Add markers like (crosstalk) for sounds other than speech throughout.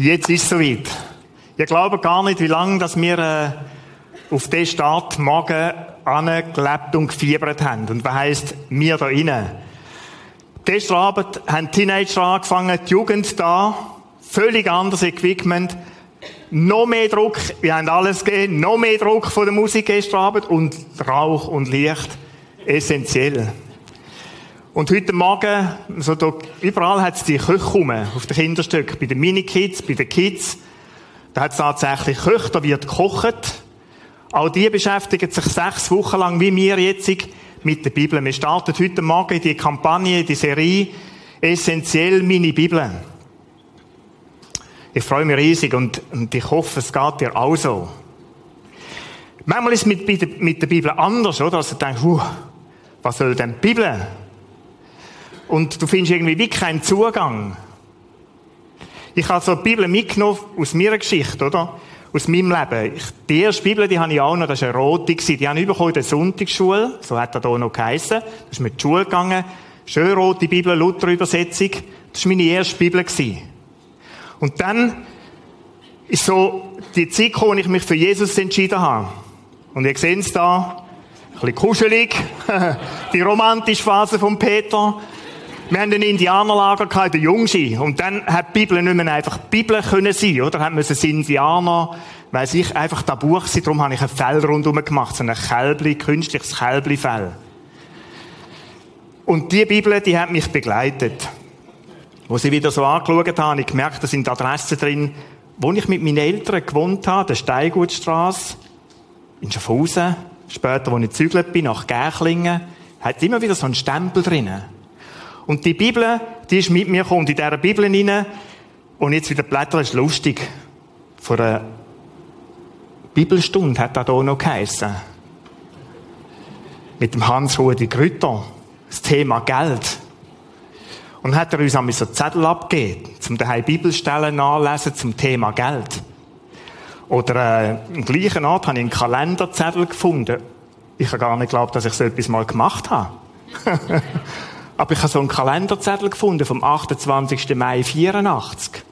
Jetzt ist es soweit. Ich glaube gar nicht, wie lange dass wir äh, auf den Start morgen angelebt und gefiebert haben. Und was heisst wir da innen? Gestern Abend haben Teenager angefangen, die Jugend da, völlig anderes Equipment, noch mehr Druck, wir haben alles gegeben, noch mehr Druck von der Musik gestern Abend und Rauch und Licht, essentiell. Und heute Morgen, so da, überall hat es die Köche rum, auf den Kinderstück, bei den Mini-Kids, bei den Kids. Da hat es tatsächlich Köche, da wird gekocht. Auch die beschäftigen sich sechs Wochen lang, wie wir jetzt, mit der Bibel. Wir starten heute Morgen die Kampagne, die Serie, essentiell meine Bibel. Ich freue mich riesig und, und ich hoffe, es geht dir auch so. Manchmal ist es mit, mit der Bibel anders, oder? Also du denkst, uh, was soll denn die Bibel? Und du findest irgendwie wie keinen Zugang. Ich habe so die Bibel mitgenommen aus meiner Geschichte, oder? Aus meinem Leben. Ich, die erste Bibel, die habe ich auch noch, das war eine rote, die habe ich bekommen in der Sonntagsschule, so hat er da noch geheissen. Das ist mit der Schule gegangen. Schön rote Bibel, Luther-Übersetzung. Das war meine erste Bibel. Und dann ist so die Zeit gekommen, wo ich mich für Jesus entschieden habe. Und ihr seht es da, ein bisschen kuschelig, (laughs) die romantische Phase von Peter. Wir haben ein Indianerlager gehabt, der Jungschi. Und dann hat die Bibel nicht mehr einfach Bibel können sein, oder? Hat müssen Indianer, weiss ich, einfach da Buch sein. Darum habe ich ein Fell rundherum gemacht. So ein Kälbli, künstliches Kälbli-Fell. Und die Bibel, die hat mich begleitet. Wo sie wieder so angeschaut habe, habe ich gemerkt, da sind Adressen drin, wo ich mit meinen Eltern gewohnt habe, der Steigutstrasse, in Schaffhausen, später, wo ich gezügelt bin, nach Gärchlingen, hat immer wieder so einen Stempel drinnen. Und die Bibel, die ist mit mir gekommen. In dieser Bibel hinein, und jetzt wieder blättern, ist lustig. Vor einer Bibelstunde hat das hier noch geheissen. Mit dem Hans-Rudi Grütter. Das Thema Geld. Und hat er uns einmal so Zettel abgegeben, zum daheim Bibelstellen nachlesen zum Thema Geld. Oder äh, im gleichen Ort habe ich einen Kalenderzettel gefunden. Ich habe gar nicht geglaubt, dass ich so etwas mal gemacht habe. (laughs) Aber ich habe so einen Kalenderzettel gefunden vom 28. Mai 84.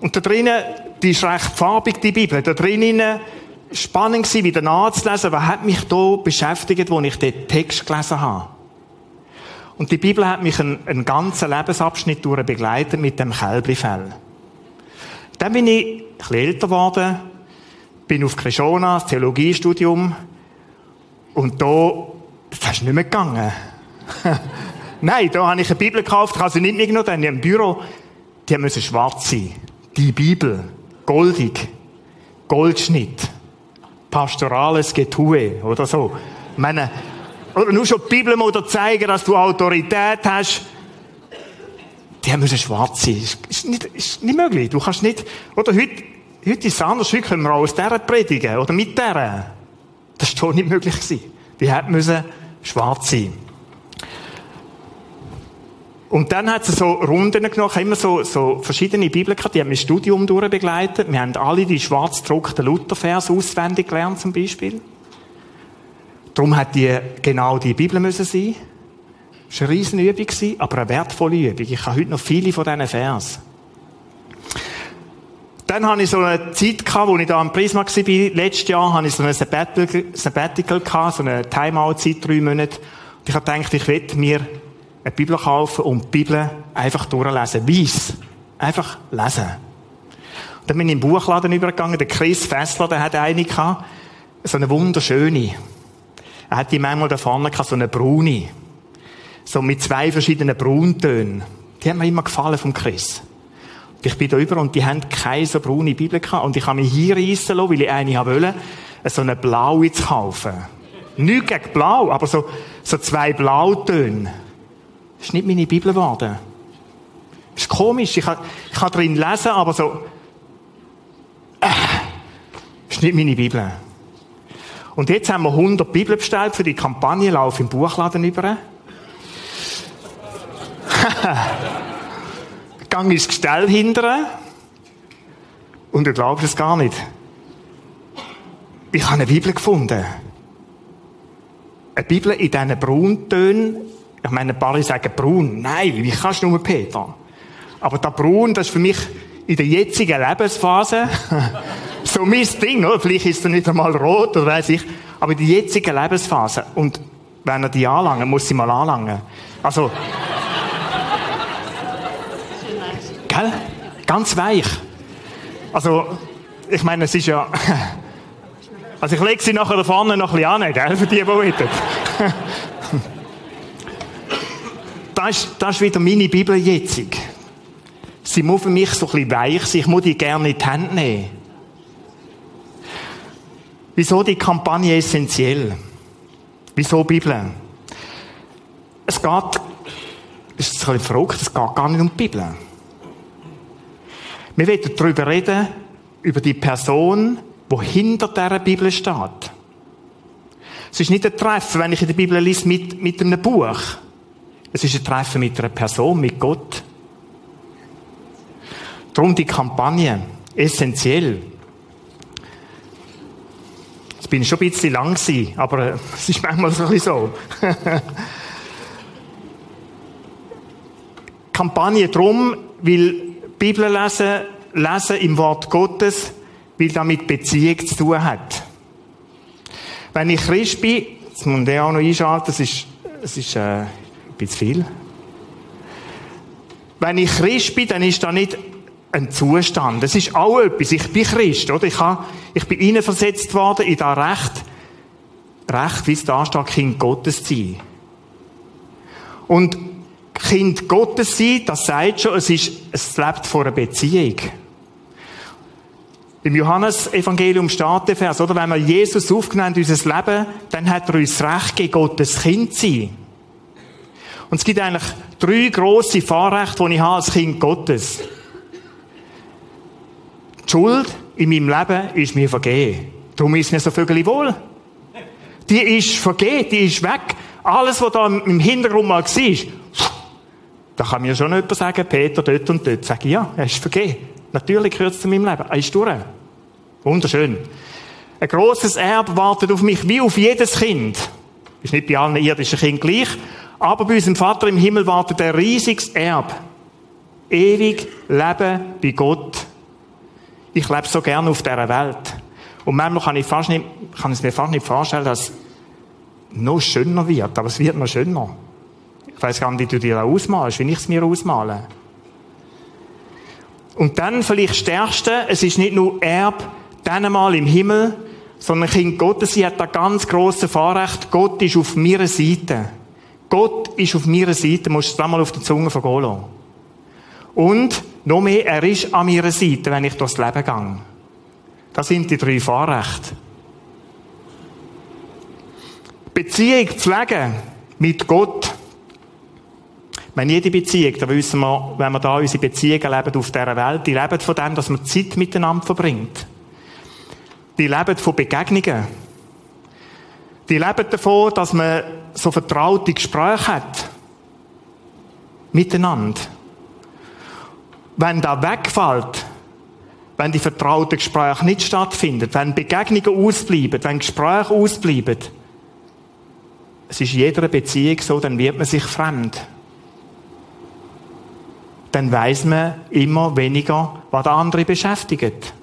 Und da drinnen, die ist recht farbig, die Bibel, da drinnen spannend gewesen, wieder nachzulesen, was hat mich da beschäftigt, wo ich den Text gelesen habe. Und die Bibel hat mich einen, einen ganzen Lebensabschnitt durch begleitet mit dem Kälblifell. Dann bin ich ein bisschen älter geworden, bin auf Krishona, Theologiestudium, und da das ist nicht mehr gegangen. (laughs) Nein, da habe ich eine Bibel gekauft, ich sie nicht mitgenommen, dann im Büro. Die müssen schwarz sein. Die Bibel. Goldig. Goldschnitt. Pastorales Getue. Oder so. Meine, oder nur schon die Bibel mal zeigen, dass du Autorität hast. Die müssen schwarz sein. Ist nicht, ist nicht möglich. Du kannst nicht, oder heute, heute ist es anders. Heute können wir auch aus dieser predigen. Oder mit dieser. Das ist schon nicht möglich gewesen. Die müssen schwarz sein. Und dann hat es so Runden genommen, immer so, so verschiedene Bibeln gehabt, die haben mein Studium durchbegleitet. Wir haben alle die schwarz gedruckten Luthervers auswendig gelernt, zum Beispiel. Darum hat die genau die Bibel müssen sein. Das war eine riesen Übung, aber eine wertvolle Übung. Ich habe heute noch viele von diesen Vers. Dann hatte ich so eine Zeit gehabt, wo ich da am Prisma war. Letztes Jahr hatte ich so ein Sabbatical, so eine Timeout-Zeit, drei Monate. Und ich gedacht, ich will mir eine Bibel kaufen und die Bibel einfach durchlesen. Weiss. Einfach lesen. Und dann bin ich im Buchladen übergegangen. Der Chris Fessler, der hat eine gehabt. So eine wunderschöne. Er hat die manchmal da vorne gehabt, so eine Bruni. So mit zwei verschiedenen Brauntönen. Die haben mir immer gefallen vom Chris. Ich bin da über und die haben keine so braune Bibel gehabt. Und ich habe mich hier reissen lassen, weil ich eine wollte, so eine blaue zu kaufen. Nicht gegen blau, aber so, so zwei Blautöne. Das ist nicht meine Bibel geworden. Das ist komisch. Ich kann, ich kann drin lesen, aber so, äh, das ist nicht meine Bibel. Und jetzt haben wir 100 Bibeln bestellt für die Kampagne Lauf im Buchladen über. (laughs) Gang ins Gestell hindern. Und du glaubst es gar nicht. Ich habe eine Bibel gefunden. Eine Bibel in diesen Brauntönen. Ich meine, ein paar sagen braun. Nein, wie kannst du nur Peter? Aber der Braun, das ist für mich in der jetzigen Lebensphase (laughs) so mein Ding, oder? Vielleicht ist er nicht einmal rot, oder weiß ich. Aber in der jetzigen Lebensphase. Und wenn er die anlangen, muss sie mal anlangen. Also. Gell? Ganz weich. Also, ich meine, es ist ja. (laughs) Also, ich lege sie nachher da vorne noch ein bisschen an, gell? Für die, die wollen. (laughs) das, ist, das ist wieder meine Bibel jetzt. Sie muss für mich so ein bisschen weich sein. Ich muss die gerne in die Hand nehmen. Wieso die Kampagne essentiell? Wieso Bibel? Es geht, das ist ein bisschen verrückt, es geht gar nicht um die Bibel. Wir werden darüber reden, über die Person, die hinter dieser Bibel steht. Es ist nicht ein Treffen, wenn ich in der Bibel lese, mit, mit einem Buch. Es ist ein Treffen mit einer Person, mit Gott. Darum die Kampagne. Essentiell. Jetzt bin ich schon ein bisschen lang gewesen, aber äh, (laughs) es ist manchmal so ein so. (laughs) Kampagne drum, weil Bibel lesen, lesen im Wort Gottes, weil damit Beziehung zu tun hat. Wenn ich Christ bin, jetzt muss ich auch noch einschalten, das ist, das ist äh, ein bisschen viel. Wenn ich Christ bin, dann ist da nicht ein Zustand. Das ist auch etwas. Ich bin Christ, oder? Ich, habe, ich bin hineinversetzt worden in das Recht, Recht, wie es da steht, Kind Gottes zu sein. Und Kind Gottes sein, das sagt schon, es ist, es lebt vor einer Beziehung. Im Johannes-Evangelium steht der Vers, oder? Wenn wir Jesus aufgenommen in unser Leben, dann hat er uns Recht gegeben, Gottes Kind zu sein. Und es gibt eigentlich drei grosse Fahrrechte, die ich habe als Kind Gottes. Die Schuld in meinem Leben ist mir vergeben. Darum ist mir so vögel wohl. Die ist vergeben, die ist weg. Alles, was da im Hintergrund mal war, da kann mir schon jemand sagen, Peter, dort und dort. Sage ich, ja, er ist vergeben. Natürlich gehört es zu meinem Leben. Er ist durch. Wunderschön. Ein grosses Erbe wartet auf mich, wie auf jedes Kind. Ist nicht bei allen irdischen Kindern gleich. Aber bei unserem Vater im Himmel wartet ein riesiges Erbe. Ewig Leben bei Gott ich lebe so gerne auf dieser Welt. Und manchmal kann ich, fast nicht, kann es mir fast nicht vorstellen, dass es noch schöner wird. Aber es wird noch schöner. Ich weiß gar nicht, wie du dir das ausmalst, wie ich es mir ausmale. Und dann vielleicht das Stärkste, es ist nicht nur Erb, dann mal im Himmel, sondern Kind Gottes, sie hat da ganz grosse Vorrecht. Gott ist auf meiner Seite. Gott ist auf meiner Seite, musst du es mal auf die Zunge vergehen lassen. Und noch mehr, er ist an meiner Seite, wenn ich durchs Leben gehe. Das sind die drei Fahrrechte. Beziehung pflegen mit Gott. Wenn jede Beziehung, da wissen wir, wenn wir da unsere Beziehungen leben auf dieser Welt, die leben von dem, dass man Zeit miteinander verbringt. Die leben von Begegnungen. Die leben davon, dass man so vertraute Gespräche hat. Miteinander wenn da wegfällt, wenn die vertrauten Gespräche nicht stattfinden, wenn Begegnungen ausbleiben, wenn Gespräche ausbleiben, es ist in jeder Beziehung so, dann wird man sich fremd. Dann weiß man immer weniger, was der andere beschäftigt.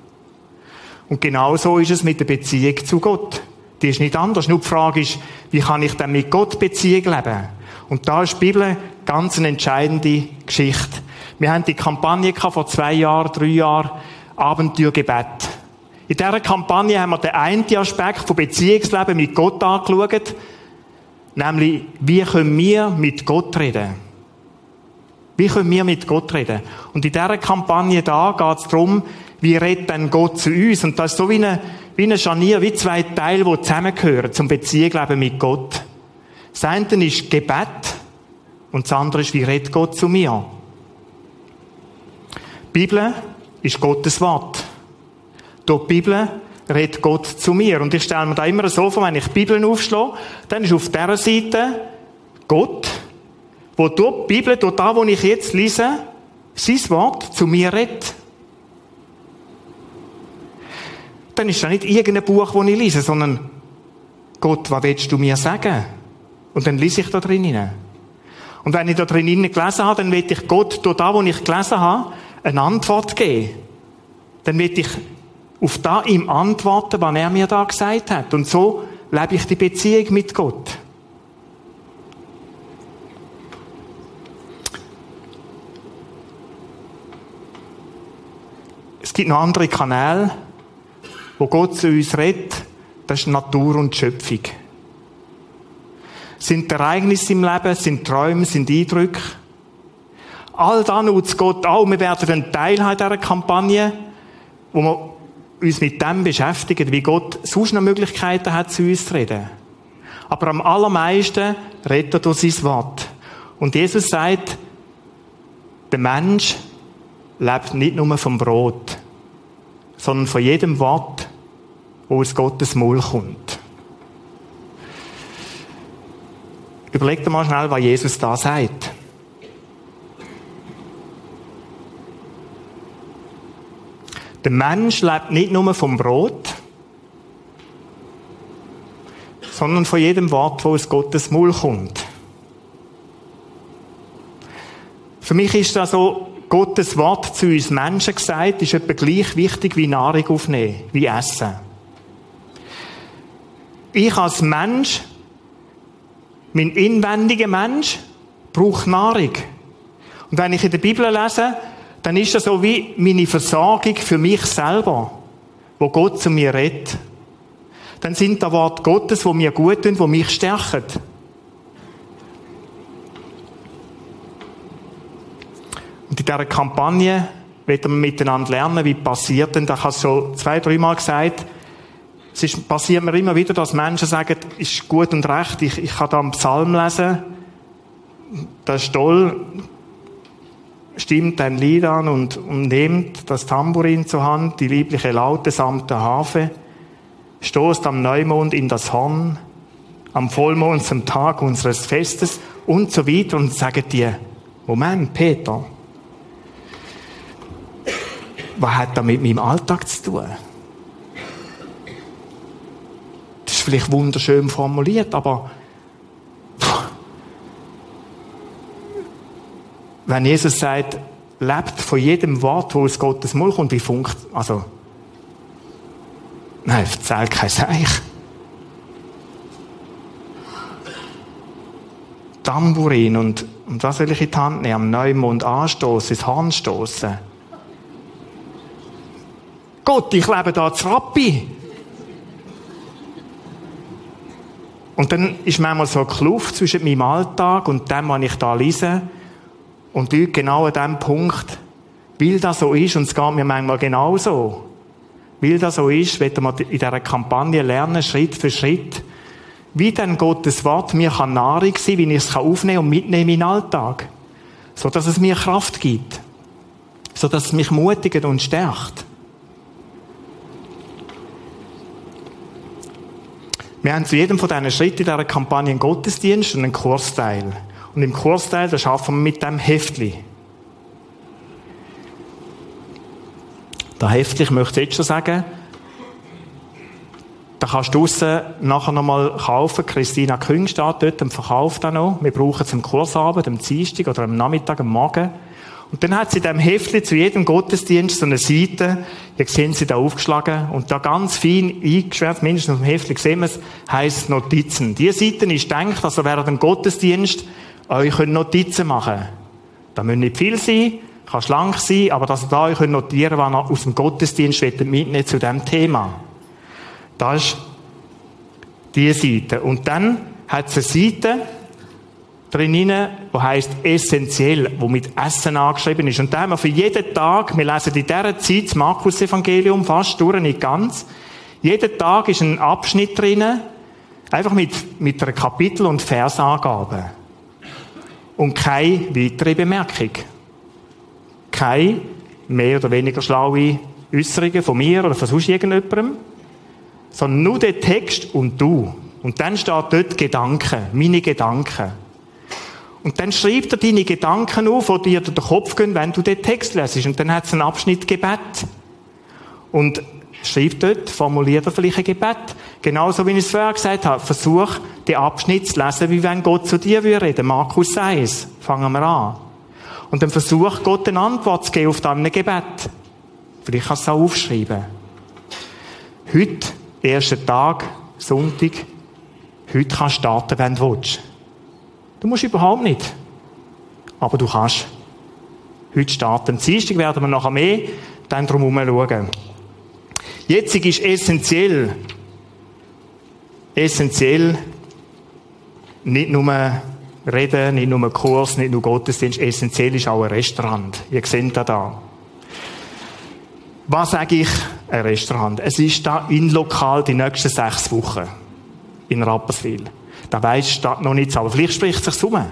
Und genau so ist es mit der Beziehung zu Gott. Die ist nicht anders. Nur die Frage ist, wie kann ich dann mit Gott Beziehung leben? Und da ist die Bibel ganz eine entscheidende Geschichte. Wir haben die Kampagne vor zwei Jahren, drei Jahren, Abenteuergebet. In dieser Kampagne haben wir den einen Aspekt von Beziehungsleben mit Gott angeschaut. Nämlich, wie können wir mit Gott reden? Wie können wir mit Gott reden? Und in dieser Kampagne da geht es darum, wie redet denn Gott zu uns? Und das ist so wie eine, wie eine Scharnier, wie zwei Teile, die zusammengehören zum Beziehungsleben mit Gott. Das eine ist Gebet und das andere ist, wie redet Gott zu mir? Die Bibel ist Gottes Wort. Durch die Bibel redet Gott zu mir. Und ich stelle mir da immer so vor, wenn ich die Bibel aufschlage, dann ist auf dieser Seite Gott, wo durch die Bibel, durch da, wo ich jetzt lese, sein Wort zu mir redet. Dann ist das nicht irgendein Buch, das ich lese, sondern Gott, was willst du mir sagen? Und dann lese ich da drin. Und wenn ich da drin gelesen habe, dann will ich Gott, durch da, wo ich gelesen habe, eine Antwort geben. Dann will ich auf da ihm antworten, was er mir da gesagt hat. Und so lebe ich die Beziehung mit Gott. Es gibt noch andere Kanäle, wo Gott zu uns redet. Das ist Natur und Schöpfung. Sind Ereignisse im Leben, sind Träume, sind Eindrücke. All das nutzt Gott auch. Wir werden ein Teil dieser Kampagne, wo wir uns mit dem beschäftigen, wie Gott sonst noch Möglichkeiten hat, zu uns zu reden. Aber am allermeisten redet er durch sein Wort. Und Jesus sagt, der Mensch lebt nicht nur vom Brot, sondern von jedem Wort, wo aus Gottes Maul kommt. Überlegt mal schnell, was Jesus da sagt. Der Mensch lebt nicht nur vom Brot, sondern von jedem Wort, wo aus Gottes Maul kommt. Für mich ist das so, Gottes Wort zu uns Menschen gesagt, ist etwa gleich wichtig wie Nahrung aufnehmen, wie Essen. Ich als Mensch, mein inwendiger Mensch, brauche Nahrung. Und wenn ich in der Bibel lese, dann ist das so wie meine Versorgung für mich selber, wo Gott zu mir redet. Dann sind da Wort Gottes, wo mir gut tun, wo mich stärken. Und in dieser Kampagne werden wir miteinander lernen, wie passiert denn, da habe ich schon zwei, dreimal gesagt, es ist, passiert mir immer wieder, dass Menschen sagen, ist gut und recht, ich, ich kann da einen Psalm lesen, das ist toll, stimmt ein Lied an und, und nehmt das Tambourin zur Hand, die liebliche Laute samt der Harfe, stoßt am Neumond in das Horn, am Vollmond zum Tag unseres Festes und so weiter. Und sagt dir, Moment, Peter, was hat das mit meinem Alltag zu tun? Das ist vielleicht wunderschön formuliert, aber wenn Jesus sagt, lebt von jedem Wort, wo aus Gottes Mund kommt, wie funkt, also, nein, erzähl kein Seich. Tambourin und, und was will ich in die Hand nehmen? Am Neumond anstoßen, ins Horn stoßen. Gott, ich lebe da zu Rappi. Und dann ist manchmal so eine Kluft zwischen meinem Alltag und dem, was ich da lese. Und dort genau an dem Punkt, weil das so ist, und es geht mir manchmal genauso, weil das so ist, werden wir in dieser Kampagne lernen, Schritt für Schritt, wie denn Gottes Wort mir kann Nahrung sein, wie ich es aufnehmen und mitnehmen in den Alltag. So dass es mir Kraft gibt. So dass es mich mutigt und stärkt. Wir haben zu jedem von diesen Schritten in dieser Kampagne einen Gottesdienst und einen Kursteil. Und im Kursteil, da schaffen wir mit dem Heftli. Der Heftli, ich möchte jetzt schon sagen, da kannst du draussen nachher nochmal kaufen. Christina Küng steht dort und verkauft auch noch. Wir brauchen es am Kursabend, am Dienstag oder am Nachmittag, am Morgen. Und dann hat sie in diesem Heftli zu jedem Gottesdienst so eine Seite, hier sehen Sie da aufgeschlagen, und da ganz fein eingeschwärzt, mindestens auf dem Heftli sehen wir es, heisst Notizen. Diese Seite ist gedacht, also während dem Gottesdienst euch könnt Notizen machen. Da müssen nicht viel sein, kann schlank sein, aber dass ihr da euch notieren könnt, was ihr aus dem Gottesdienst mitnehmen zu diesem Thema. Das ist die Seite. Und dann hat es eine Seite drin, die heisst essentiell, wo mit Essen angeschrieben ist. Und da haben wir für jeden Tag, wir lesen in dieser Zeit das Markus-Evangelium fast durch, nicht ganz. Jeden Tag ist ein Abschnitt drin, einfach mit, mit einer Kapitel- und Versangabe. Und keine weitere Bemerkung. Keine mehr oder weniger schlaue Äußerungen von mir oder von sonst irgendjemandem, sondern nur der Text und du. Und dann steht dort Gedanken, meine Gedanken. Und dann schreibt er deine Gedanken auf, die dir durch den Kopf gehen, wenn du den Text lesest. Und dann hat es einen Abschnitt Gebet. Und schreibt dort, formuliert er vielleicht ein Gebet. Genauso wie ich es vorher gesagt habe. Versuch, den Abschnitt zu lesen, wie wenn Gott zu dir würde reden. Markus 1. Fangen wir an. Und dann versuch, Gott eine Antwort zu geben auf dein Gebet. Vielleicht kannst du es auch aufschreiben. Heute, erster Tag, Sonntag, heute kannst du starten, wenn du willst. Du musst überhaupt nicht. Aber du kannst. Heute starten. Dienstag werden wir nachher mehr dann drum herum schauen. Jetzt ist essentiell, essentiell, nicht nur reden, nicht nur Kurs, nicht nur Gottesdienst, essentiell ist auch ein Restaurant. Ihr seht das da. Was sage ich? Ein Restaurant. Es ist da in lokal die nächsten sechs Wochen. In Rapperswil. Da weisst du noch nichts, aber vielleicht spricht es sich um.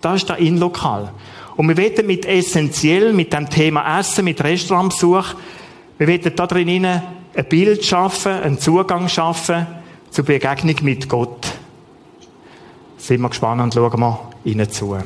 Da ist da in lokal. Und wir wollen mit essentiell, mit dem Thema Essen, mit Restaurantbesuch, wir wollen da drin ein Bild schaffen, einen Zugang schaffen zur Begegnung mit Gott. Sind wir gespannt und schauen wir ihnen zu.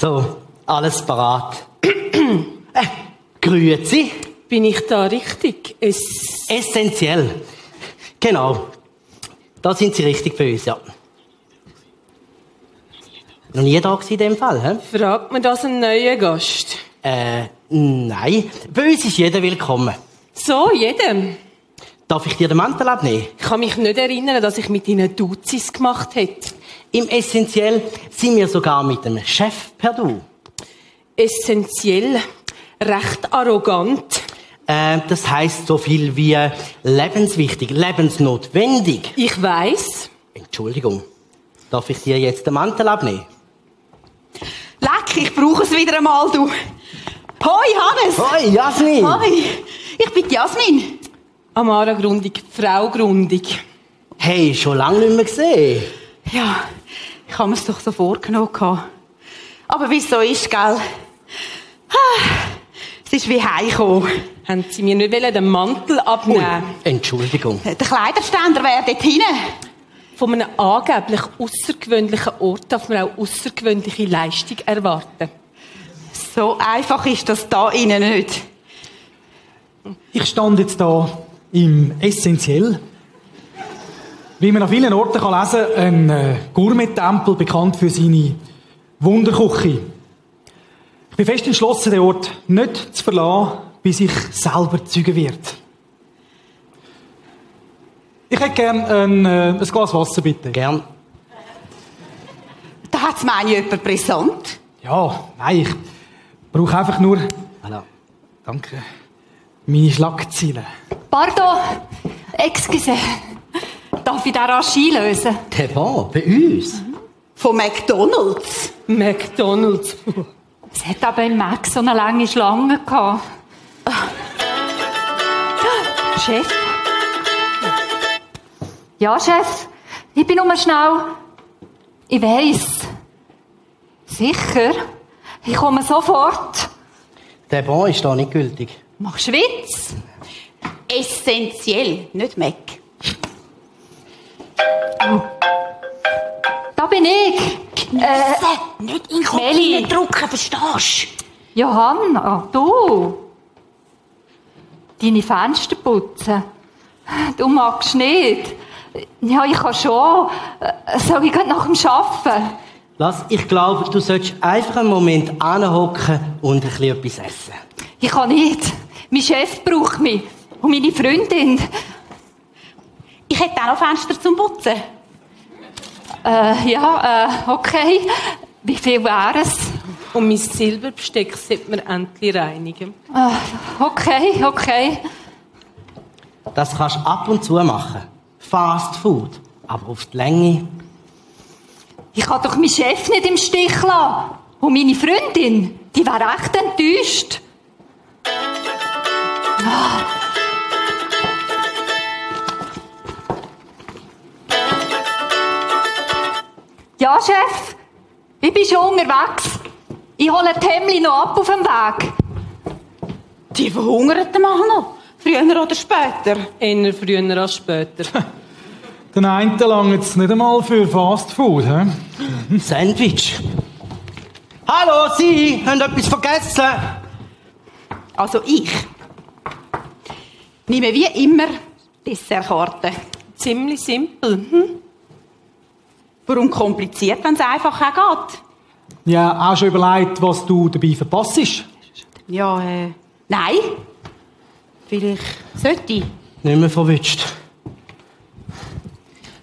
So, alles parat. (clears throat) äh, grüezi. Bin ich da richtig? Es Essentiell. Genau. Da sind Sie richtig bei uns, ja. Noch nie da in dem Fall, hä? fragt man das einen neuen Gast. Äh, nein. Bei uns ist jeder willkommen. So, jedem. Darf ich dir den Mantel abnehmen? Ich kann mich nicht erinnern, dass ich mit ihnen Duzis gemacht hätte. Im Essentiell sind wir sogar mit dem Chef per Du. Essentiell, recht arrogant. Äh, das heißt so viel wie lebenswichtig, lebensnotwendig. Ich weiß. Entschuldigung. Darf ich dir jetzt den Mantel abnehmen? Leck, ich brauche es wieder einmal, du. Hoi, Hannes. Hoi, Jasmin! Hoi, ich bin Jasmin. Amara Grundig, Frau Grundig. Hey, schon lange nicht mehr gesehen. Ja, ich habe mir's doch so vorgenommen. Aber wie es so ist, gell? Es ist wie heimgekommen. Haben sie mir nicht den Mantel abnehmen Entschuldigung. Der Kleiderständer wäre dort hinten. Von einem angeblich außergewöhnlichen Ort darf man auch außergewöhnliche Leistung erwarten. So einfach ist das da innen nicht. Ich stand jetzt da im Essentiell. Wie man an vielen Orten kann lesen ein äh, Gourmet-Tempel, bekannt für seine Wunderküche. Ich bin fest entschlossen, den Ort nicht zu verlassen, bis ich selber Zeuge wird. Ich hätte gerne ein, äh, ein Glas Wasser, bitte. Gern. Da hat's meine jemand brisant. Ja, nein, ich brauche einfach nur... Voilà. Danke. Meine Schlagzeilen. Pardon, excuse. Darf ich den rasch einlösen? Der war bei uns. Von McDonalds. McDonalds. Es hat aber im Mac so eine lange Schlange gehabt. Chef, Ja, Chef, ich bin nur schnell. Ich weiss. Sicher? Ich komme sofort. Der Bon ist da nicht gültig. Machst du Witz? essentiell, nicht Mac. Da bin ich. Äh, Nicht in den Kopf hineindrücken, verstehst Johanna, du. Deine Fenster putzen. Du magst nicht. Ja, ich kann schon. Soll ich nach dem Arbeiten? Lass, ich glaube, du solltest einfach einen Moment anhocken und ein bisschen etwas essen. Ich kann nicht. Mein Chef braucht mich. Und meine Freundin. Ich hätte auch noch Fenster zum Putzen. Äh, ja, äh, okay. Wie viel wäre es? Und mein Silberbesteck sollte man endlich reinigen. Äh, okay, okay. Das kannst du ab und zu machen. Fast Food. Aber auf die Länge. Ich kann doch meinen Chef nicht im Stich lassen. Und meine Freundin, die wäre echt enttäuscht. Ja, Chef, ich bin schon unterwegs. Ich hole die Hemli noch ab auf dem Weg. Die verhungerten machen noch. Früher oder später. Eher früher als später. Den einen lange jetzt nicht einmal für Fast Food, hä? Sandwich. Hallo, Sie haben etwas vergessen. Also ich nehme wie immer Dessertkarte. Ziemlich simpel. Hm? Warum kompliziert, wenn es einfach auch geht? Ja, auch schon überlegt, was du dabei verpasst. Ja, äh, nein. Vielleicht sollte ich. Nicht mehr verwünscht.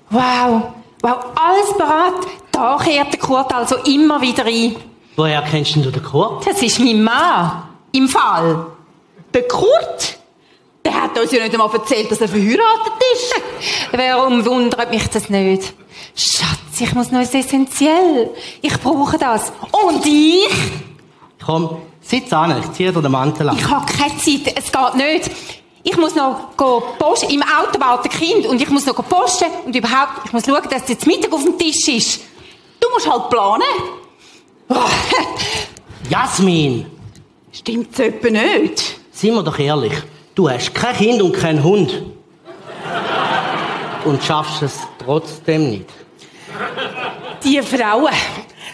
Wow, wow, alles bereit. Da kehrt der Kurt also immer wieder ein. Woher kennst denn du den Kurt? Das ist mein Mann. Im Fall. Der Kurt? Der hat uns ja nicht einmal erzählt, dass er verheiratet ist. Warum wundert mich das nicht? Schatz, ich muss noch essentiell. Ich brauche das. Und ich? Komm, sitz an, ich zieh dir den Mantel an. Ich habe keine Zeit. Es geht nicht. Ich muss noch posten. Im Auto wartet ein Kind und ich muss noch posten. Und überhaupt, ich muss schauen, dass jetzt Mittag auf dem Tisch ist. Du musst halt planen. (laughs) Jasmin, Stimmt's etwa nicht? seien wir doch ehrlich. Du hast kein Kind und keinen Hund. Und schaffst es trotzdem nicht. Die Frauen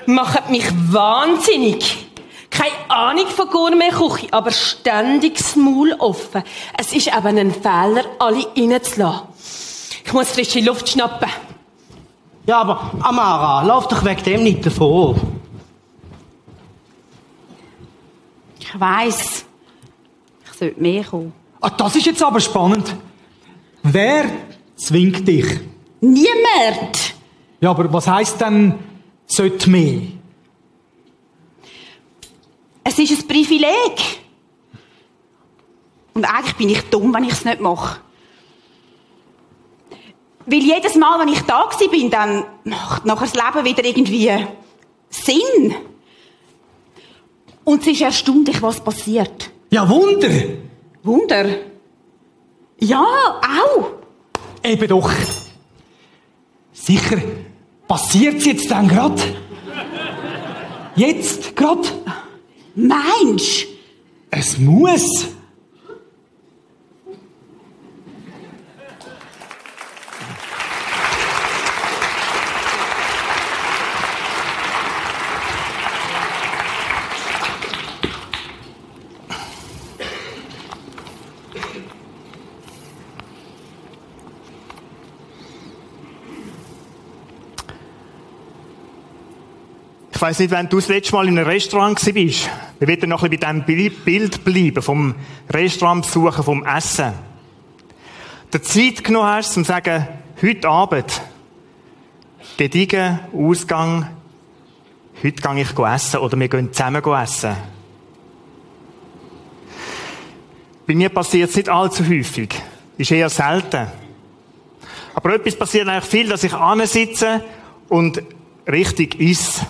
machen mich wahnsinnig. Keine Ahnung von Gourmet-Küche, aber ständig das Maul offen. Es ist eben ein Fehler, alle reinzulassen. Ich muss frische Luft schnappen. Ja, aber Amara, lauf doch wegen dem nicht davon. Ich weiss. Ich sollte mehr kommen. Ah, das ist jetzt aber spannend. Wer zwingt dich? Niemand! Ja, aber was heisst denn, sollte mehr? Es ist ein Privileg. Und eigentlich bin ich dumm, wenn ich es nicht mache. Weil jedes Mal, wenn ich da bin, dann macht nachher das Leben wieder irgendwie Sinn. Und es ist erstaunlich, was passiert. Ja, Wunder! Wunder. Ja, auch. Eben doch. Sicher, passiert's jetzt dann grad? Jetzt grad? Meinst Es muss. Weiss nicht, wenn du das letzte Mal in einem Restaurant warst. Wir werden noch ein bisschen bei diesem Bild bleiben, vom Restaurantbesuchen, vom Essen. Der Zeit genommen hast, um zu sagen, heute Abend, gediegen, Ausgang, heute gehe ich essen oder wir gehen zusammen essen. Bei mir passiert es nicht allzu häufig. Ist eher selten. Aber etwas passiert eigentlich viel, dass ich sitze und richtig esse.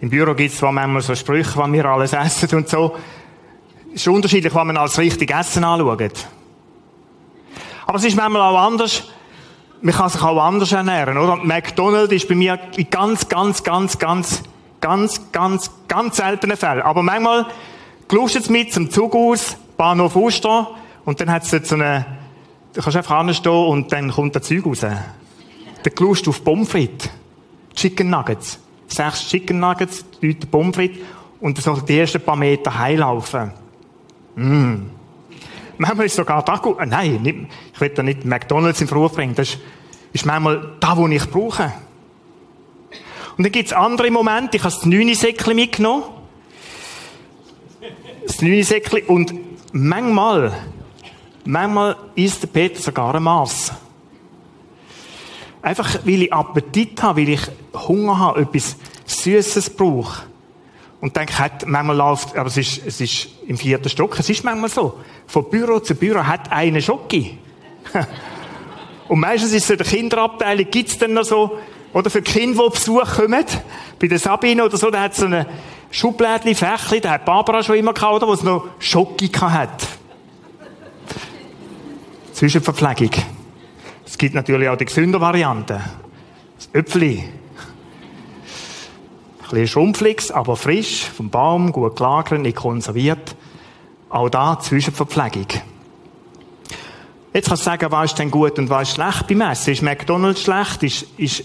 Im Büro gibt es zwar manchmal so Sprüche, was wir alles essen und so. Es ist unterschiedlich, was man als richtig Essen anschaut. Aber es ist manchmal auch anders. Man kann sich auch anders ernähren, oder? McDonald's ist bei mir in ganz, ganz, ganz, ganz, ganz, ganz, ganz seltenen Fällen. Aber manchmal gelustet es mit zum Zug aus, Bahnhof Uster, und dann hat es so eine, du kannst einfach anstehen und dann kommt der Zeug raus. Der gelust auf Pommes frites. Chicken Nuggets. Sechs Chicken Nuggets, drei Pommes frites und so die ersten paar Meter heilaufen. Mm. Manchmal ist sogar da gut. Äh, nein, nicht, ich will da nicht McDonalds in Verruf bringen. Das ist, ist manchmal da, wo ich brauche. Und dann gibt's andere Momente. Ich habe das 9 Säckchen mitgenommen. Das 9 Säckchen. Und manchmal, manchmal isst der Peter sogar ein Maß. Einfach, weil ich Appetit habe, weil ich Hunger habe, etwas Süßes brauche. Und denke, hat, manchmal läuft, aber es ist, es ist im vierten Stock, es ist manchmal so. Von Büro zu Büro hat eine Schocke. (laughs) Und meistens ist es in der Kinderabteilung, gibt's dann noch so, oder für Kinder, die Besuch kommen, bei der Sabine oder so, da hat so eine Schublädchen, Fächli, da hat Barbara schon immer gehabt, oder, wo es noch Schocke hat. Zwischenverpflegung. Es gibt natürlich auch die gesünder Variante. Das Äpfeli. Ein bisschen schrumpfliges, aber frisch, vom Baum, gut gelagert, nicht konserviert. Auch da Zwischenverpflegung. Jetzt kannst du sagen, was ist denn gut und was ist schlecht beim Essen? Ist McDonalds schlecht? Ist, ist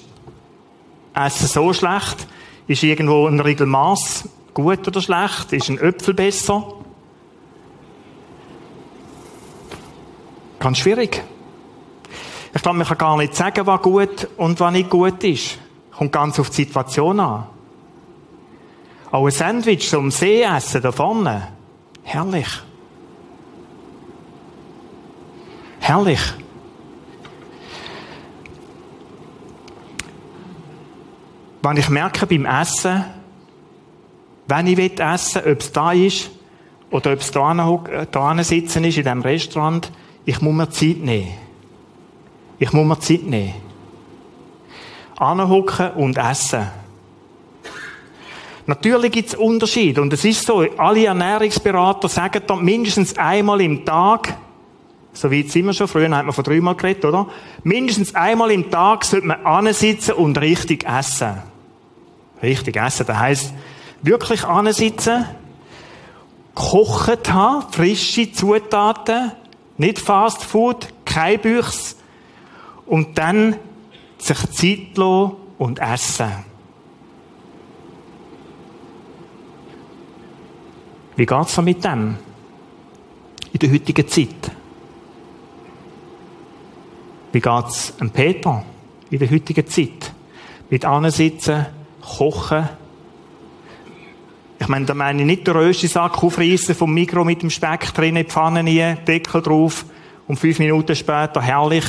Essen so schlecht? Ist irgendwo ein Regelmaß gut oder schlecht? Ist ein Äpfel besser? Ganz schwierig. Ich glaube, man kann gar nicht sagen, was gut und was nicht gut ist. Kommt ganz auf die Situation an. Auch ein Sandwich zum See essen da vorne. Herrlich. Herrlich. Wenn ich merke beim Essen, wenn ich essen will, ob es da ist oder ob es da, äh, sitzen ist in diesem Restaurant, ich muss mir Zeit nehmen. Ich muss mir Zeit nehmen. Anhocken und essen. Natürlich gibt es Unterschiede. Und es ist so, alle Ernährungsberater sagen da mindestens einmal im Tag, so weit sind wir schon, früher hat man von dreimal geredet, oder? Mindestens einmal im Tag sollte man ansitzen und richtig essen. Richtig essen, das heisst, wirklich ansitzen, gekocht haben, frische Zutaten, nicht Fast Food, kein Büchs, und dann sich Zeit lassen und essen. Wie geht's so mit dem? In der heutigen Zeit. Wie geht's dem Peter in der heutigen Zeit? Mit ansitzen, kochen. Ich meine, da meine ich nicht den Röstisack aufreißen vom Mikro mit dem Speck drin, in die Pfanne rein, Deckel drauf und fünf Minuten später herrlich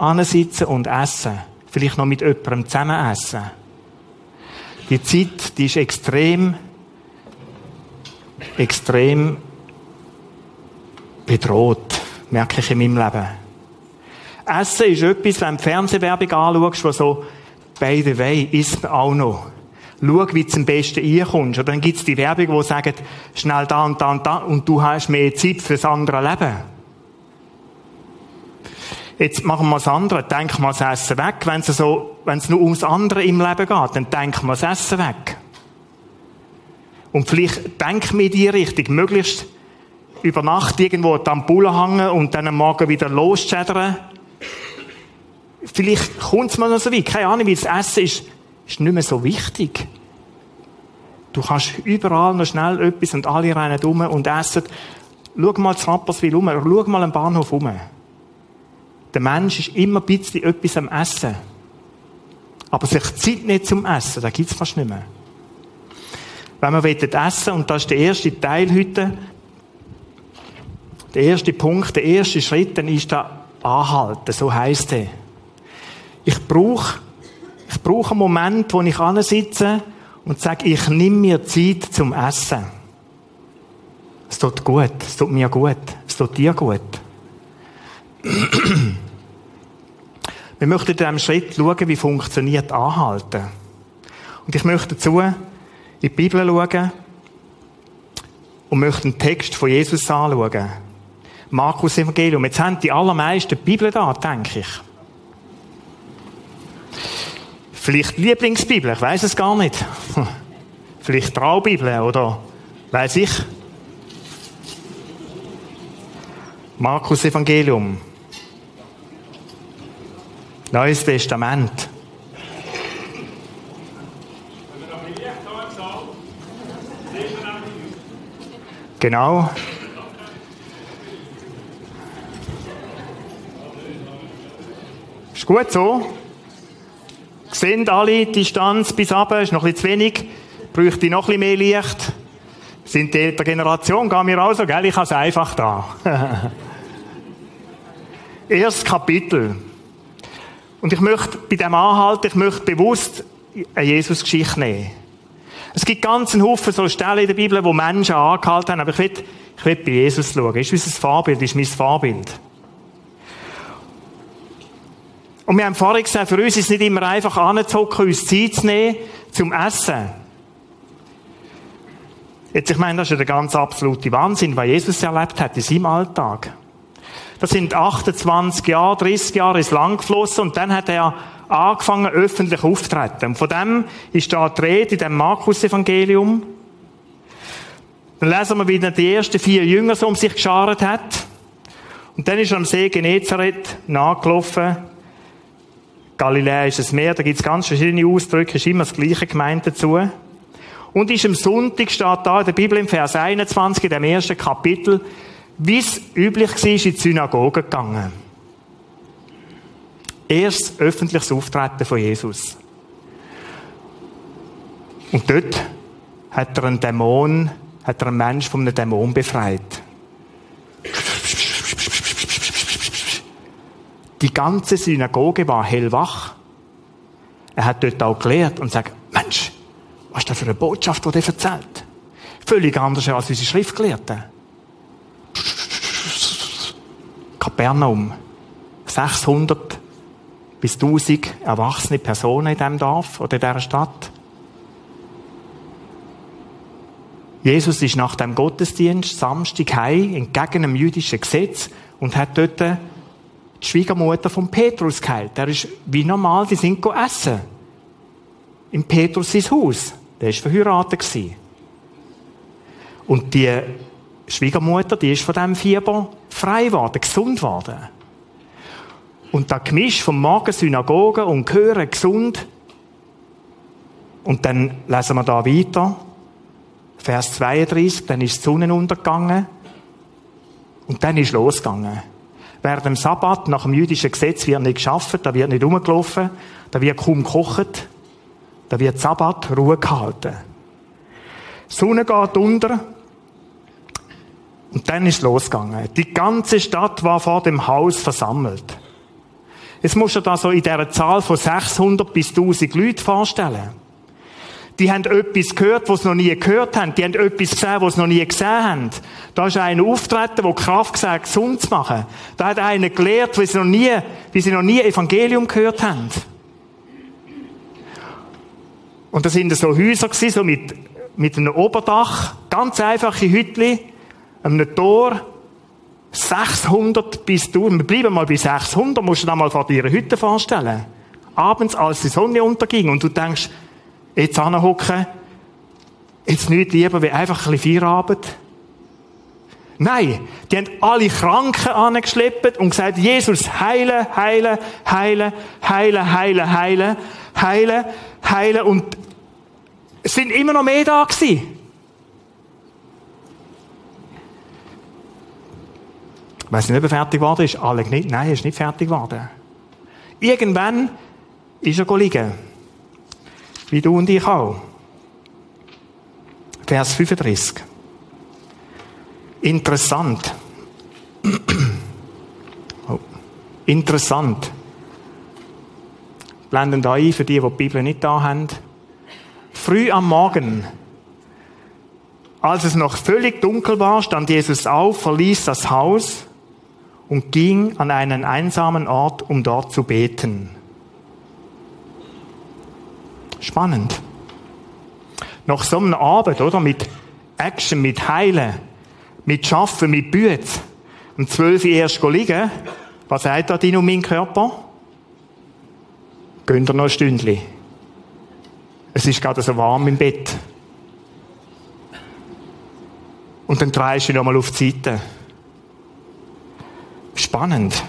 ansitzen und essen. Vielleicht noch mit jemandem zusammen essen. Die Zeit, die ist extrem, extrem bedroht, merke ich in meinem Leben. Essen ist etwas, wenn du Fernsehwerbung anschaust, wo so, by the way, isst man auch noch. Schau, wie du am besten reinkommst. Oder dann gibt's die Werbung, die sagt, schnell da und da und da, und du hast mehr Zeit fürs andere Leben. Jetzt machen wir das andere. Denk mal das Essen weg. Wenn es so, wenn es nur ums andere im Leben geht, dann denk mal das Essen weg. Und vielleicht denk mir die Richtung, möglichst über Nacht irgendwo an die Ampulle hängen und dann am Morgen wieder losschädern. Vielleicht kommt es mal noch so weit. Keine Ahnung, wie das Essen ist, ist nicht mehr so wichtig. Du kannst überall noch schnell etwas und alle rennen um und essen. Schau mal zu Rapperswil um, schau mal am Bahnhof um. Der Mensch ist immer ein bisschen etwas am Essen. Aber sich Zeit nicht zum Essen, da gibt's fast nicht mehr. Wenn wir essen und das ist der erste Teil heute, der erste Punkt, der erste Schritt, dann ist da anhalten, so heisst er. Ich brauche, ich brauche einen Moment, wo ich sitze und sage, ich nehme mir Zeit zum Essen. Es tut gut, es tut mir gut, es tut dir gut. Wir möchten in diesem Schritt schauen, wie funktioniert Anhalten. Und ich möchte dazu in die Bibel schauen und möchte einen Text von Jesus anschauen. Markus Evangelium. Jetzt haben die allermeisten die Bibel da, denke ich. Vielleicht Lieblingsbibel, ich weiß es gar nicht. (laughs) Vielleicht Traubibel oder weiß ich. Markus Evangelium. Neues Testament. Genau. Ist gut so. Sehen alle, die Distanz bis ab? ist noch etwas zu wenig. Bräuchte noch etwas mehr Licht. Sind die ältere Generation, gehen wir auch so, gell? Ich habe es einfach da. (laughs) Erstes Kapitel. Und ich möchte bei dem anhalten, ich möchte bewusst eine Jesus-Geschichte nehmen. Es gibt ganz einen Haufen so Stellen in der Bibel, wo Menschen angehalten haben, aber ich will, ich will bei Jesus schauen. Ist unser Vorbild, ist mein Vorbild. Und wir haben vorhin gesagt, für uns ist es nicht immer einfach anzuhocken, uns Zeit zu nehmen, zum Essen. Jetzt, ich meine, das ist ja der ganz absolute Wahnsinn, was Jesus erlebt hat in seinem Alltag. Das sind 28 Jahre, 30 Jahre ist lang geflossen und dann hat er angefangen, öffentlich aufzutreten. Und von dem ist da die Rede in dem Markus-Evangelium. Dann lesen wir, wie er die ersten vier Jünger so um sich geschart hat. Und dann ist er am See Genezareth nachgelaufen. Galiläa ist das Meer, da gibt es ganz verschiedene Ausdrücke, ist immer das Gleiche gemeint dazu. Und ist am Sonntag, steht da in der Bibel im Vers 21, in dem ersten Kapitel, wie es üblich war, in die Synagoge gegangen. Erst öffentliches Auftreten von Jesus. Und dort hat er einen Dämon, hat er einen Mensch von einem Dämon befreit. Die ganze Synagoge war hellwach. Er hat dort auch gelehrt und sagt, Mensch, was ist das für eine Botschaft, die er erzählt? Völlig anders als unsere Schriftgelehrten. Kapernaum. 600 bis 1000 erwachsene Personen in diesem Dorf oder in dieser Stadt. Jesus ist nach dem Gottesdienst Samstag heim, entgegen dem jüdischen Gesetz, und hat dort die Schwiegermutter von Petrus geheilt. Der ist wie normal, die sind essen. In Petrus sein Haus. Der ist verheiratet. Und die Schwiegermutter, die ist von diesem Fieber frei geworden, gesund geworden. Und da Gemisch vom Magen, Synagoge und Gehören gesund. Und dann lesen wir da weiter. Vers 32, dann ist die Sonne untergegangen. Und dann ist losgegangen. Während dem Sabbat, nach dem jüdischen Gesetz, wird nicht geschafft, da wird nicht rumgelaufen, da wird kaum gekocht, da wird Sabbat Ruhe gehalten. Die Sonne geht unter, und dann ist losgegangen. Die ganze Stadt war vor dem Haus versammelt. Jetzt musst du dir da so in dieser Zahl von 600 bis 1000 Leute vorstellen. Die haben etwas gehört, was sie noch nie gehört haben. Die haben etwas gesehen, was sie noch nie gesehen haben. Da ist einer auftreten, der Kraft gesagt, gesund zu machen. Da hat einer gelehrt, wie sie noch nie, wie sie noch nie Evangelium gehört haben. Und das sind so Häuser gewesen, so mit, mit einem Oberdach, ganz einfache Hütli, einem Tor, 600 bis du, wir bleiben mal bei 600, musst du dir mal vor deiner Hütte vorstellen. Abends, als die Sonne unterging und du denkst, jetzt anhocken, jetzt nicht lieber wie einfach ein bisschen Feierabend. Nein, die haben alle Kranken angeschleppt und gesagt, Jesus, heile, heile, heile, heile, heile, heile, heile, heile und es sind immer noch mehr da gewesen. Ich weiss nicht, ob er fertig geworden ist. Alle nicht. Nein, er ist nicht fertig geworden. Irgendwann ist er liegen. Wie du und ich auch. Vers 35. Interessant. (clears throat) Oh. Interessant. Blenden da ein für die, die die Bibel nicht da haben. Früh am Morgen, als es noch völlig dunkel war, stand Jesus auf, verließ das Haus und ging an einen einsamen Ort, um dort zu beten. Spannend. Nach so einem Abend, oder? Mit Action, mit Heilen, mit Schaffen, mit Büt. Um zwölf Uhr erst liegen. Was sagt da dein und mein Körper? Gönnt ihr noch ein Stündchen. Es ist gerade so warm im Bett. Und dann drehst du nochmal auf die Seite. Spannend.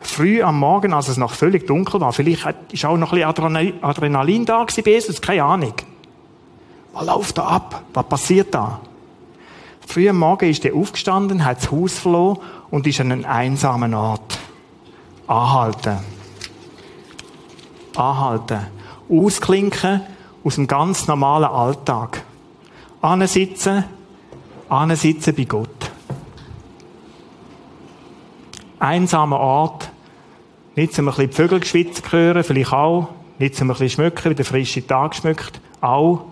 Früh am Morgen, als es noch völlig dunkel war, vielleicht war auch noch ein bisschen Adrenalin da bei Jesus, keine Ahnung. Was läuft da ab? Was passiert da? Früh am Morgen ist er aufgestanden, hat das Haus verloren und ist an einen einsamen Ort. Anhalten. Anhalten. Ausklinken aus dem ganz normalen Alltag. Ansitzen, ansitzen bei Gott. Einsamer Ort. Nicht zum ein bisschen die Vögel geschwitzt hören, vielleicht auch. Nicht zum ein bisschen schmücken, wie der frische Tag schmückt. Auch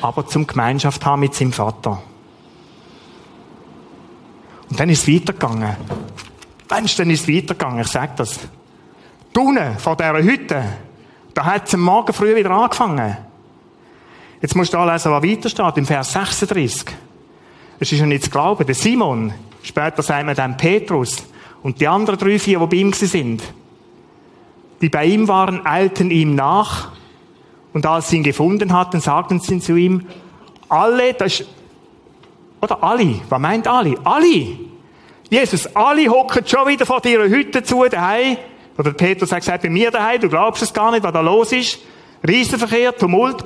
aber zum Gemeinschaft haben mit seinem Vater. Und dann ist es weitergegangen. Mensch, dann ist es weitergegangen, ich sag das. Tunen vor dieser Hütte, da hat es am Morgen früh wieder angefangen. Jetzt musst du da lesen, was weiter steht, im Vers 36. Es ist ja nicht zu glauben, der Simon, später sagen wir dann Petrus, und die anderen drei, vier, die bei ihm sind, die bei ihm waren, eilten ihm nach und als sie ihn gefunden hatten, sagten sie zu ihm, alle, das ist, oder alle, was meint alle? Alle! Jesus, alle hocken schon wieder vor ihrer Hütte zu, daheim. Oder Petrus hat gesagt, bei mir daheim, du glaubst es gar nicht, was da los ist. Riesenverkehr, Tumult.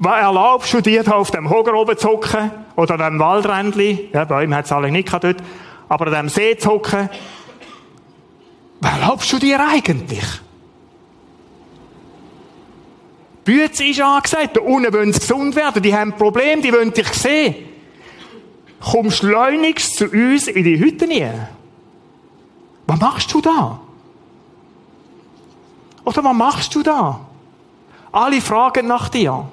Was dir da auf dem Hoger oben zu hocken? Oder an dem Waldrändli? Ja, bei ihm hat es alle nicht dort. Aber an dem See zu hocken. Was erlaubst du dir eigentlich? Bütze ist angesagt. Da unten wollen sie gesund werden. Die haben ein Problem, die wollen dich sehen. Komm schleunigst zu uns in die Hütte rein. Was machst du da? Oder was machst du da? Alle fragen nach dir.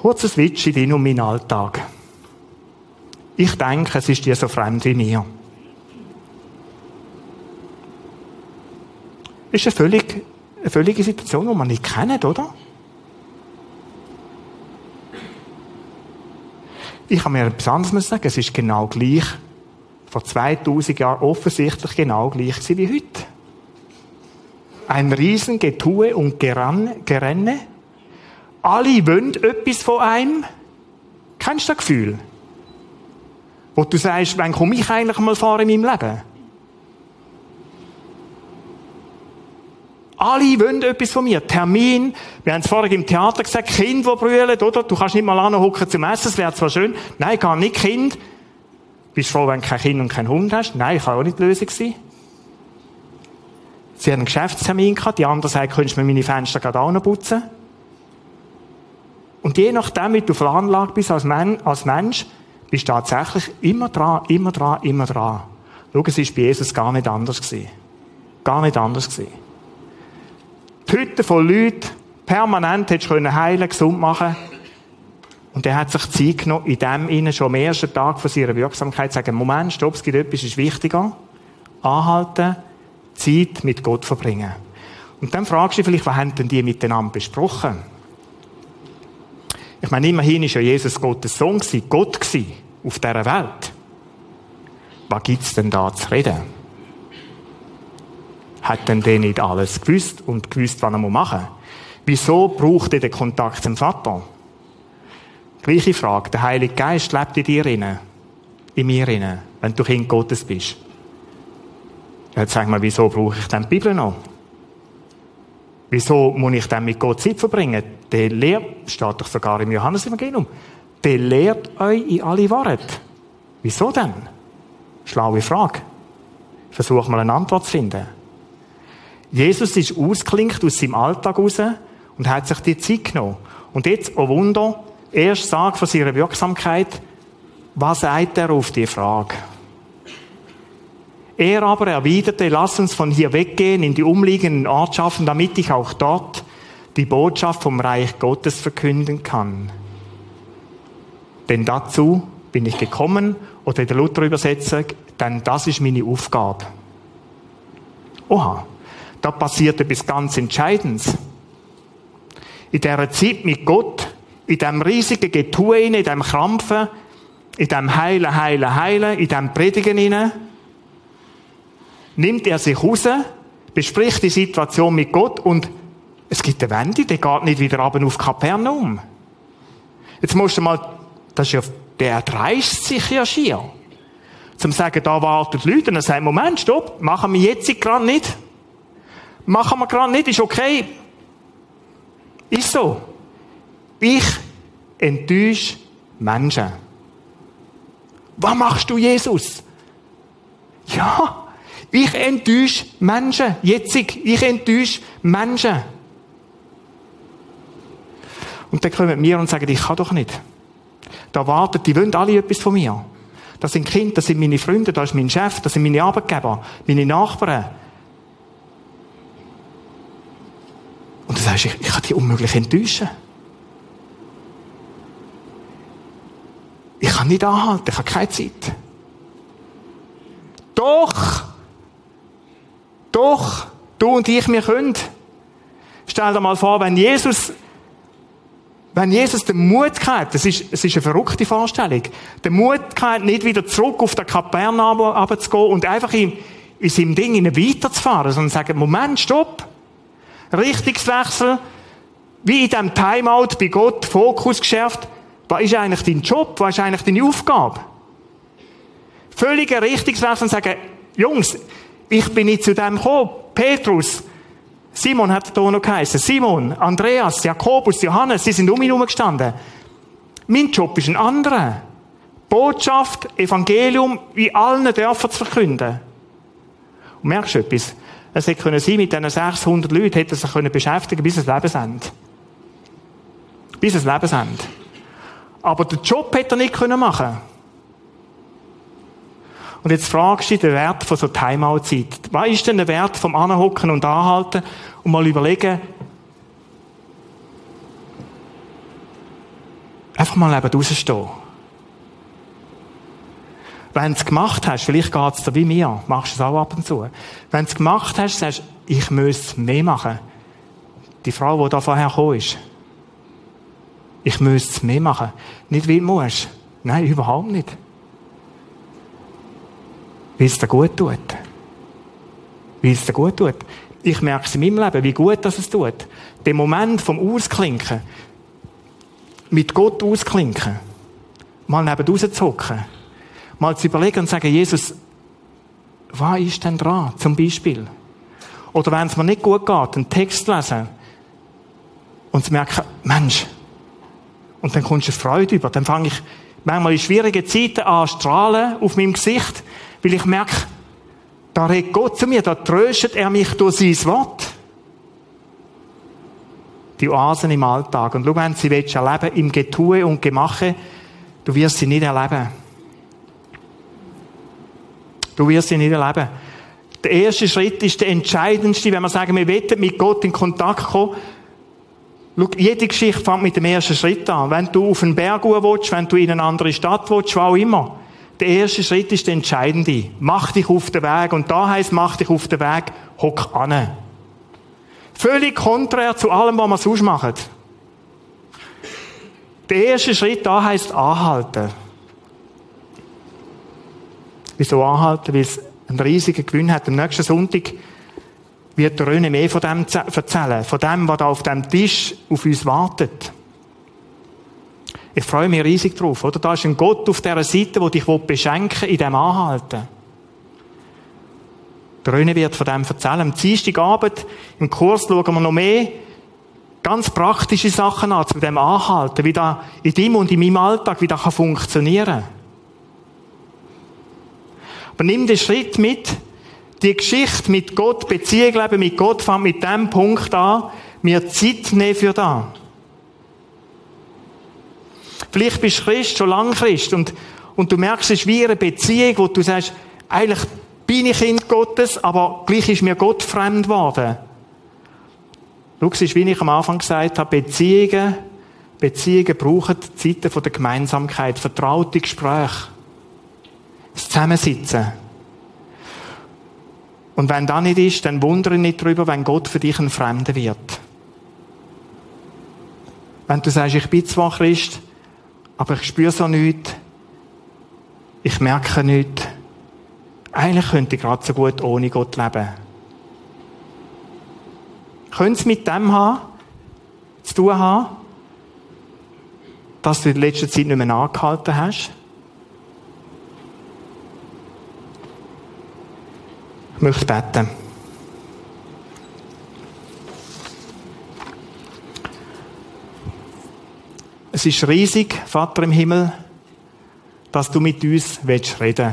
Kurzer Switch in deinen und meinen Alltag. Ich denke, es ist dir so fremd wie mir. ist eine, völlig, eine völlige Situation, die man nicht kennt, oder? Ich kann mir etwas anderes sagen. Es ist genau gleich, vor 2000 Jahren offensichtlich genau gleich wie heute. Ein Riesengetue und Gerenne. Alle wollen etwas von einem. Kennst du das Gefühl? Wo du sagst, wann komme ich eigentlich mal vor in meinem Leben? Alle wollen etwas von mir. Termin. Wir haben es vorhin im Theater gesagt, Kind, die brüllen, oder? Du kannst nicht mal anhocken zum Essen, das wäre zwar schön. Nein, gar nicht Kind. Bist froh, wenn du kein Kind und kein Hund hast? Nein, kann auch nicht die Lösung sein. Sie haben einen Geschäftstermin gehabt, die andere sagt, könntest du mir meine Fenster gerade auch putzen? Und je nachdem, wie du veranlagt bist als, als Mensch, bist du tatsächlich immer dran, immer dran, immer dran. Schau, es war bei Jesus gar nicht anders gewesen. Gar nicht anders gewesen die Hütte von Leuten permanent hättest können heilen, gesund machen. Und er hat sich Zeit genommen, in dem ihnen schon am ersten Tag von seiner Wirksamkeit zu sagen, Moment, stopp, es gibt etwas, ist wichtiger. Anhalten, Zeit mit Gott verbringen. Und dann fragst du dich vielleicht, was haben denn die miteinander besprochen? Ich meine, immerhin ist ja Jesus Gottes Sohn Gott gewesen, auf dieser Welt. Was gibt's denn da zu reden? hat denn der nicht alles gewusst und gewusst, was er machen muss? Wieso braucht er den Kontakt zum Vater? Gleiche Frage. Der Heilige Geist lebt in dir inne, in mir inne, wenn du Kind Gottes bist. Jetzt sag mal, wieso brauche ich dann die Bibel noch? Wieso muss ich dann mit Gott Zeit verbringen? Der lehrt, steht doch sogar im Johannes-Evangelium, der lehrt euch in alle Wahrheit. Wieso denn? Schlaue Frage. Versuch mal eine Antwort zu finden. Jesus ist ausklinkt aus seinem Alltag raus und hat sich die Zeit genommen. Und jetzt, oh Wunder, erst sagt von seiner Wirksamkeit, was sagt er auf die Frage? Er aber erwiderte, lass uns von hier weggehen in die umliegenden Ortschaften, damit ich auch dort die Botschaft vom Reich Gottes verkünden kann. Denn dazu bin ich gekommen, oder in der Luther-Übersetzung, denn das ist meine Aufgabe. Oha. Da passiert etwas ganz Entscheidendes. In dieser Zeit mit Gott, in diesem riesigen Getue, in diesem Krampfen, in diesem Heilen, Heilen, Heilen, in diesem Predigen hinein, nimmt er sich raus, bespricht die Situation mit Gott und es gibt eine Wende, der geht nicht wieder runter auf Kapernaum. Jetzt musst du mal, das ist ja, der dreist sich ja schier. Zum sagen, da warten die Leute und er sagt, Moment, stopp, machen wir jetzt gerade nicht. Machen wir gerade nicht, ist okay. Ist so. Ich enttäusche Menschen. Was machst du, Jesus? Ja, ich enttäusche Menschen. Jetzt, ich enttäusche Menschen. Und dann kommen wir und sagen, ich kann doch nicht. Da warten, die wollen alle etwas von mir. Das sind Kinder, das sind meine Freunde, das ist mein Chef, das sind meine Arbeitgeber, meine Nachbarn. Und du sagst, ich, ich kann die unmöglich enttäuschen. Ich kann nicht anhalten, ich habe keine Zeit. Doch, doch, du und ich, wir können. Stell dir mal vor, wenn Jesus wenn Jesus den Mut hat, das ist, es ist eine verrückte Vorstellung, den Mut hat, nicht wieder zurück auf den Kapernaum runterzugehen und einfach in, in seinem Ding weiterzufahren, sondern sagen, Moment, stopp. Richtungswechsel, wie in diesem Timeout bei Gott, Fokus geschärft. Was ist eigentlich dein Job? Was ist eigentlich deine Aufgabe? Völliger Richtungswechsel und sagen, Jungs, ich bin nicht zu dem gekommen. Petrus, Simon hat da noch geheißen. Simon, Andreas, Jakobus, Johannes, sie sind um ihn gestanden. Mein Job ist ein anderer. Botschaft, Evangelium, wie allen Dörfern zu verkünden. Und merkst du etwas? Es hätte können sein, mit diesen 600 Leuten hätte er sich können beschäftigen bis es Lebensende. Bis es Lebensende. Aber den Job hätte er nicht können machen und jetzt fragst du dich den Wert von so Timeout-Zeit. Was ist denn der Wert vom Anhocken und Anhalten und mal überlegen, einfach mal neben rausstehen. Wenn du es gemacht hast, vielleicht geht es dir wie mir, machst du es auch ab und zu. Wenn du es gemacht hast, sagst du, ich muss mehr machen. Die Frau, die da vorher gekommen ist. Ich muss mehr machen. Nicht wie du musst. Nein, überhaupt nicht weil es dir gut tut. Weil es dir gut tut. Ich merke es in meinem Leben, wie gut das es tut. Der Moment vom Ausklinken, mit Gott ausklinken, mal neben rauszuhocken, mal zu überlegen und zu sagen, Jesus, was ist denn dran, zum Beispiel? Oder wenn es mir nicht gut geht, einen Text lesen und zu merken, Mensch, und dann kommst du Freude über, dann fange ich manchmal in schwierigen Zeiten an strahlen auf meinem Gesicht, weil ich merke, da redet Gott zu mir, da tröstet er mich durch sein Wort. Die Oasen im Alltag. Und schau, wenn sie willst erleben, im Getue und Gemache, du wirst sie nicht erleben. Du wirst sie nicht erleben. Der erste Schritt ist der entscheidendste, wenn wir sagen, wir wollen mit Gott in Kontakt kommen. Schau, jede Geschichte fängt mit dem ersten Schritt an. Wenn du auf einen Berg willst, wenn du in eine andere Stadt willst, wo auch immer. Der erste Schritt ist der entscheidende. Mach dich auf den Weg. Und da heißt, mach dich auf den Weg, hock an. Völlig konträr zu allem, was wir sonst machen. Der erste Schritt da heißt anhalten. Wieso anhalten? Weil es einen riesigen Gewinn hat. Am nächsten Sonntag wird der Röne mehr von dem erzählen. Von dem, was da auf dem Tisch auf uns wartet. Ich freue mich riesig drauf, oder? Da ist ein Gott auf dieser Seite, der dich beschenken will, in dem Anhalten. Der Röne wird von dem erzählen. Am Dienstagabend im Kurs schauen wir noch mehr ganz praktische Sachen an, zu dem Anhalten, wie das in deinem und in meinem Alltag, wie das funktionieren kann. Aber nimm den Schritt mit, die Geschichte mit Gott, Beziehung leben mit Gott, fängt mit dem Punkt an, mir Zeit nehmen für das. Vielleicht bist du Christ, schon lange Christ, und, und du merkst, es ist wie eine Beziehung, wo du sagst, eigentlich bin ich Kind Gottes, aber gleich ist mir Gott fremd geworden. Es ist, wie ich am Anfang gesagt habe, Beziehungen, Beziehungen brauchen Zeiten der Gemeinsamkeit, vertraute Gespräche, das Zusammensitzen. Und wenn das nicht ist, dann wundere nicht darüber, wenn Gott für dich ein Fremder wird. Wenn du sagst, ich bin zwar Christ, aber ich spüre so nichts. Ich merke nichts. Eigentlich könnte ich gerade so gut ohne Gott leben. Könnte es mit dem haben, zu tun haben, dass du in letzter Zeit nicht mehr angehalten hast? Ich möchte beten. Es ist riesig, Vater im Himmel, dass du mit uns willst reden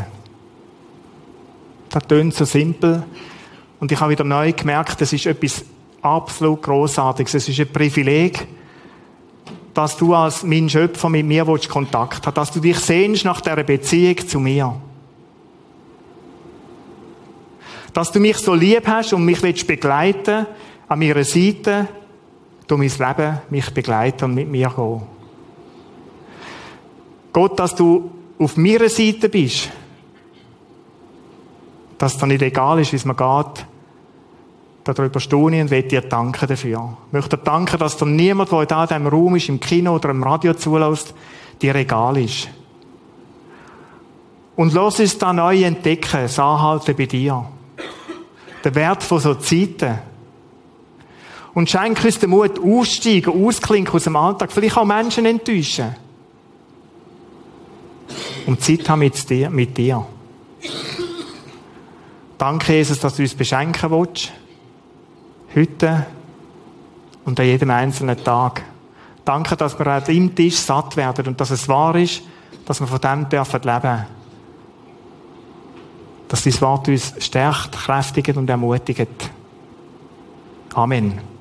Das tönt so simpel. Und ich habe wieder neu gemerkt, das ist etwas absolut Großartiges. Es ist ein Privileg, dass du als mein Schöpfer mit mir Kontakt hast, dass du dich sehnst nach dieser Beziehung zu mir. Dass du mich so lieb hast und mich willst begleiten, an meiner Seite, durch mein Leben mich begleiten und mit mir gehen. Gott, dass du auf meiner Seite bist, dass es dir nicht egal ist, wie es mir geht, darüber staune und möchte dir danken dafür. Ich möchte dir danken, dass dir niemand, der in diesem Raum ist, im Kino oder im Radio zulässt, dir egal ist. Und lass uns da neu entdecken, das Anhalten bei dir. Der Wert von so Zeiten. Und schenk uns den Mut, aussteigen, ausklinken aus dem Alltag, vielleicht auch Menschen enttäuschen. Und Zeit haben mit dir. Mit dir. Danke, Jesus, dass du uns beschenken willst heute und an jedem einzelnen Tag. Danke, dass wir an deinem Tisch satt werden und dass es wahr ist, dass wir von dem dürfen leben. Dass dein Wort uns stärkt, kräftigt und ermutigt. Amen.